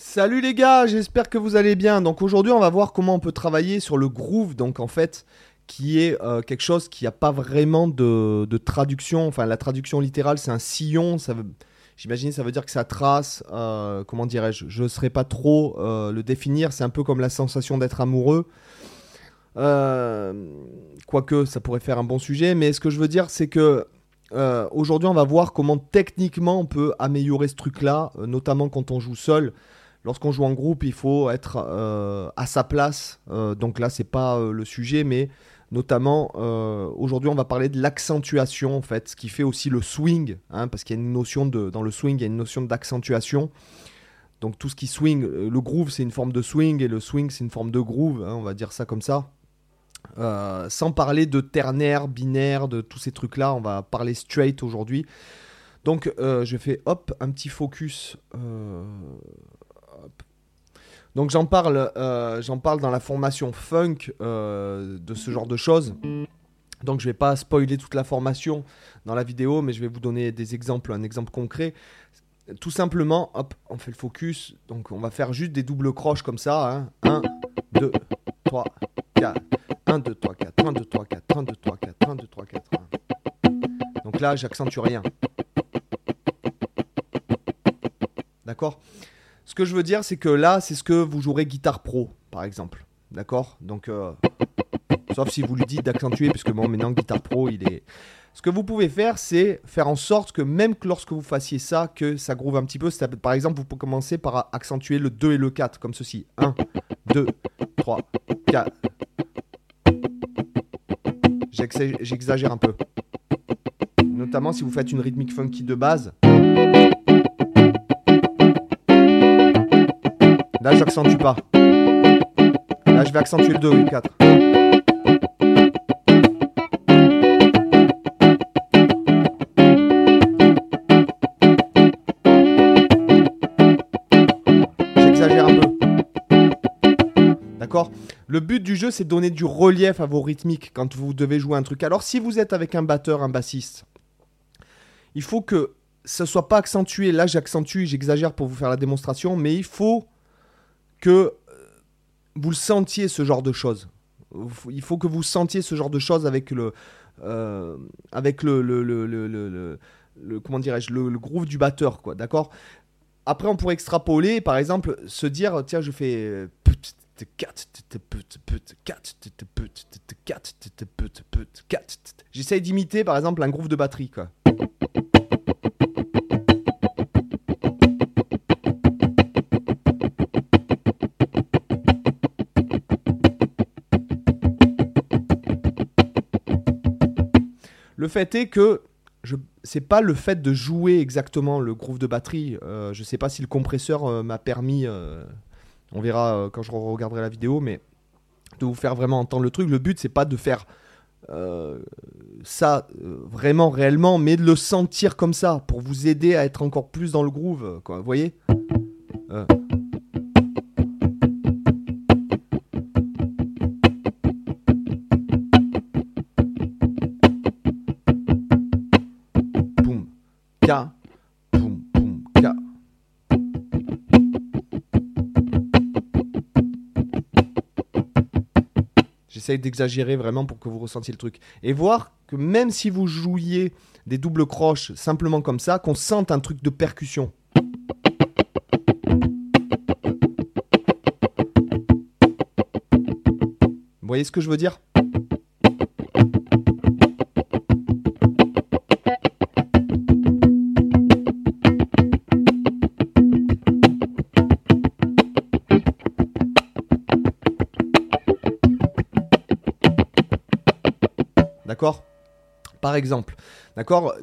Salut les gars, j'espère que vous allez bien. Donc aujourd'hui, on va voir comment on peut travailler sur le groove. Donc en fait, qui est euh, quelque chose qui n'a pas vraiment de, traduction. Enfin, la traduction littérale, c'est un sillon. Ça veut, j'imagine, ça veut dire que ça trace. euh, comment dirais-je Je ne saurais pas trop euh, le définir. C'est un peu comme la sensation d'être amoureux. Quoique, ça pourrait faire un bon sujet. Mais ce que je veux dire, c'est que aujourd'hui, on va voir comment techniquement on peut améliorer ce truc-là, notamment quand on joue seul. Lorsqu'on joue en groupe, il faut être euh, à sa place. Euh, donc là, c'est pas euh, le sujet, mais notamment aujourd'hui, on va parler de l'accentuation en fait, ce qui fait aussi le swing, hein, parce qu'il y a une notion de dans le swing, il y a une notion d'accentuation. Donc tout ce qui swing, le groove, c'est une forme de swing et le swing, c'est une forme de groove. hein, on va dire ça comme ça. Sans parler de ternaire, binaire, de tous ces trucs-là, on va parler straight aujourd'hui. Donc je fais hop un petit focus. Donc j'en parle, euh, j'en parle dans la formation funk euh, de ce genre de choses. Donc je vais pas spoiler toute la formation dans la vidéo, mais je vais vous donner des exemples, un exemple concret. Tout simplement, hop, on fait le focus. Donc on va faire juste des doubles croches comme ça. 1, 2, 3, 4. 1, 2, 3, 4, 1, 2, 3, 4, 1, 2, 3, 4, 1, 2, 3, 4, 1. Donc là, j'accentue rien. D'accord? Ce que je veux dire, c'est que là, c'est ce que vous jouerez guitare pro, par exemple. D'accord? Donc, euh, sauf si vous lui dites d'accentuer, puisque bon, maintenant, guitare pro, il est. Ce que vous pouvez faire, c'est faire en sorte que même que lorsque vous fassiez ça, que ça groove un petit peu. Par exemple, vous pouvez commencer par accentuer le 2 et le 4, comme ceci. 1, 2, 3, 4. J'exa- J'exagère un peu. Notamment si vous faites une rythmique funky de base. Là, j'accentue pas. Là, je vais accentuer le 2 et le 4. J'exagère un peu. D'accord? Le but du jeu, c'est de donner du relief à vos rythmiques quand vous devez jouer un truc. Alors, si vous êtes avec un batteur, un bassiste, il faut que ça soit pas accentué. Là, j'accentue, j'exagère pour vous faire la démonstration, mais il faut que euh, vous le sentiez ce genre de choses. Il faut que vous sentiez ce genre de choses avec le, euh, avec le, le, le, le, comment dirais-je, le, groove du batteur, quoi. D'accord? Après, on pourrait extrapoler, par exemple, se dire, tiens, je fais J'essaye d'imiter, par exemple, un groove de batterie, quoi. Le fait est que je c'est pas le fait de jouer exactement le groove de batterie. Euh, je sais pas si le compresseur euh, m'a permis. euh, on verra euh, quand je regarderai la vidéo, mais de vous faire vraiment entendre le truc. Le but c'est pas de faire ça vraiment réellement, mais de le sentir comme ça pour vous aider à être encore plus dans le groove. vous voyez? D'exagérer vraiment pour que vous ressentiez le truc. Et voir que même si vous jouiez des doubles croches simplement comme ça, qu'on sente un truc de percussion. Vous voyez ce que je veux dire? D'accord? Par exemple. D'accord?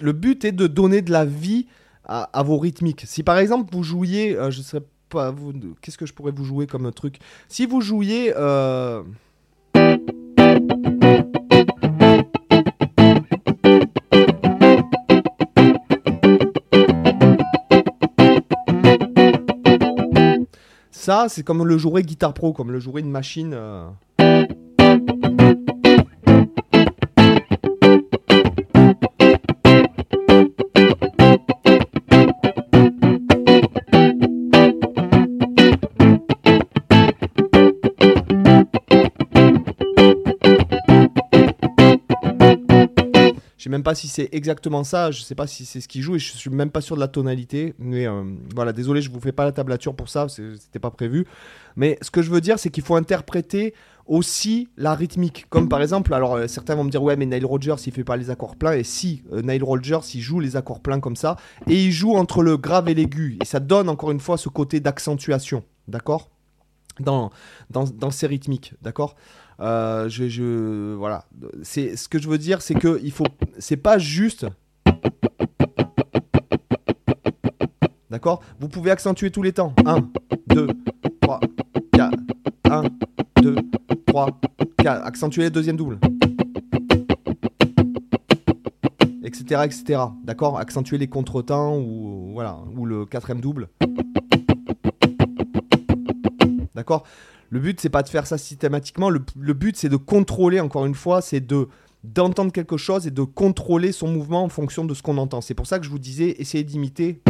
Le but est de donner de la vie à, vos rythmiques. Si par exemple vous jouiez, euh, je sais pas, qu'est-ce que je pourrais vous jouer comme truc? Si vous jouiez. euh, Ça, c'est comme le jouer guitare pro, comme le jouer une machine. euh, même pas si c'est exactement ça, je sais pas si c'est ce qui joue et je suis même pas sûr de la tonalité. Mais euh, voilà, désolé, je vous fais pas la tablature pour ça, c'était pas prévu. Mais ce que je veux dire, c'est qu'il faut interpréter aussi la rythmique. Comme par exemple, alors euh, certains vont me dire ouais mais Nile Rodgers il fait pas les accords pleins et si euh, Nile Rodgers il joue les accords pleins comme ça et il joue entre le grave et l'aigu et ça donne encore une fois ce côté d'accentuation, d'accord? Dans, dans, dans ces rythmiques, d'accord? Euh, je, je, voilà. C'est ce que je veux dire, c'est que il faut, c'est pas juste. D'accord? Vous pouvez accentuer tous les temps. 1, 2, 3, 4. 1, 2, 3, 4. Accentuer les deuxièmes doubles. Etc. etc. D'accord? Accentuer les contretemps ou, voilà, ou le quatrième double. D'accord? Le but, c'est pas de faire ça systématiquement. Le, but, c'est de contrôler, encore une fois, c'est de d'entendre quelque chose et de contrôler son mouvement en fonction de ce qu'on entend. C'est pour ça que je vous disais, essayez d'imiter.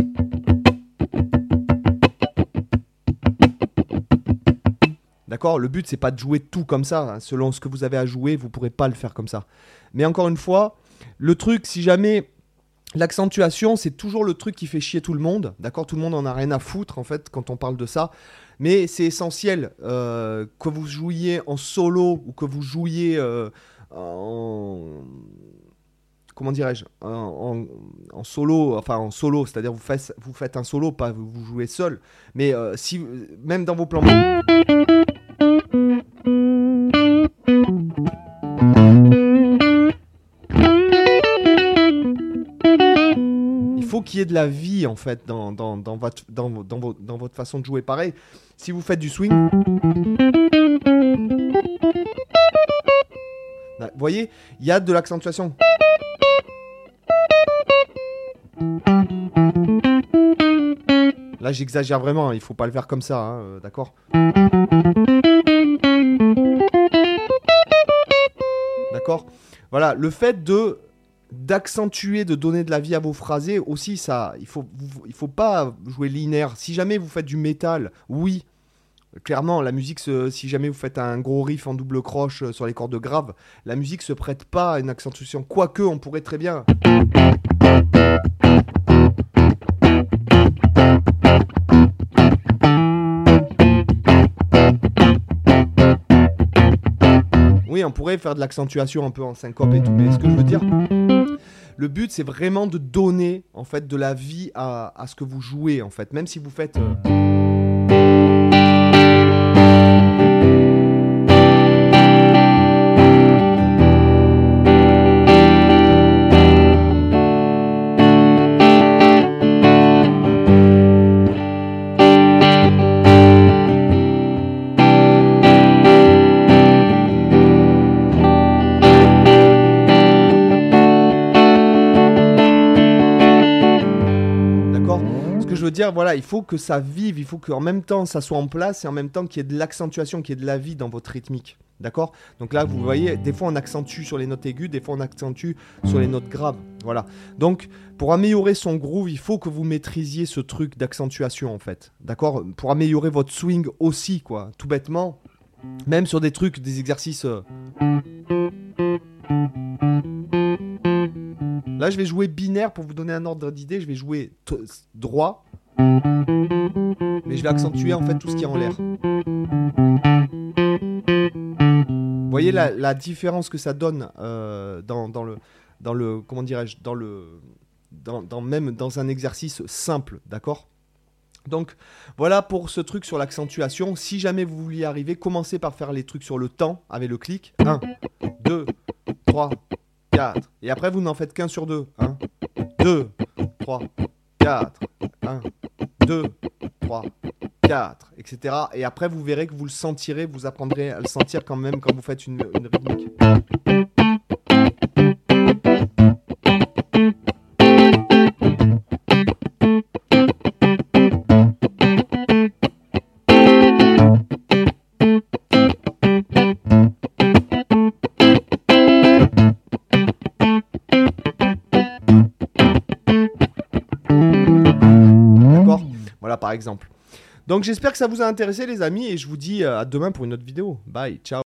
D'accord? Le but, c'est pas de jouer tout comme ça. Hein. Selon ce que vous avez à jouer, vous pourrez pas le faire comme ça. Mais encore une fois, le truc, si jamais L'accentuation, c'est toujours le truc qui fait chier tout le monde. D'accord? Tout le monde en a rien à foutre, en fait, quand on parle de ça. Mais c'est essentiel euh, que vous jouiez en solo ou que vous jouiez euh, en. Comment dirais-je en, solo, enfin en solo, c'est-à-dire vous faites, vous faites un solo, pas vous jouez seul. Mais euh, même dans vos plans. Qu'il y ait de la vie en fait dans, votre, façon de jouer. Pareil, si vous faites du swing. Vous voyez, il y a de l'accentuation. Là, j'exagère vraiment, il faut pas le faire comme ça, hein, euh, d'accord? D'accord? Voilà, le fait de d'accentuer, de donner de la vie à vos phrasés aussi, ça, il faut, faut pas jouer linéaire. Si jamais vous faites du métal, oui, clairement, la musique, si jamais vous faites un gros riff en double croche euh, sur les cordes graves, la musique se prête pas à une accentuation. Quoique, on pourrait très bien. Oui, on pourrait faire de l'accentuation un peu en syncope et tout, mais ce que je veux dire, le but, c'est vraiment de donner en fait de la vie à, ce que vous jouez en fait, même si vous faites. Euh, dire, voilà, il faut que ça vive, il faut qu'en même temps ça soit en place et en même temps qu'il y ait de l'accentuation, qu'il y ait de la vie dans votre rythmique. D'accord? Donc là, vous voyez, des fois on accentue sur les notes aiguës, des fois on accentue sur les notes graves. Voilà. Donc, pour améliorer son groove, il faut que vous maîtrisiez ce truc d'accentuation en fait. D'accord? Pour améliorer votre swing aussi, quoi. Tout bêtement. Même sur des trucs, des exercices. Euh, Là, je vais jouer binaire pour vous donner un ordre d'idée. Je vais jouer droit, mais je vais accentuer en fait tout ce qui est en l'air. Vous voyez la, différence que ça donne euh, dans, le comment dirais-je même dans un exercice simple, d'accord? Donc voilà pour ce truc sur l'accentuation. Si jamais vous vouliez arriver, commencez par faire les trucs sur le temps avec le clic. 1, 2, 3, 4. Et après, vous n'en faites qu'un sur deux. 1, 2, 3, 4. 1, 2, 3, 4, etc. Et après, vous verrez que vous le sentirez, vous apprendrez à le sentir quand même quand vous faites une, une rythmique. Donc j'espère que ça vous a intéressé les amis et je vous dis euh, à demain pour une autre vidéo. Bye, ciao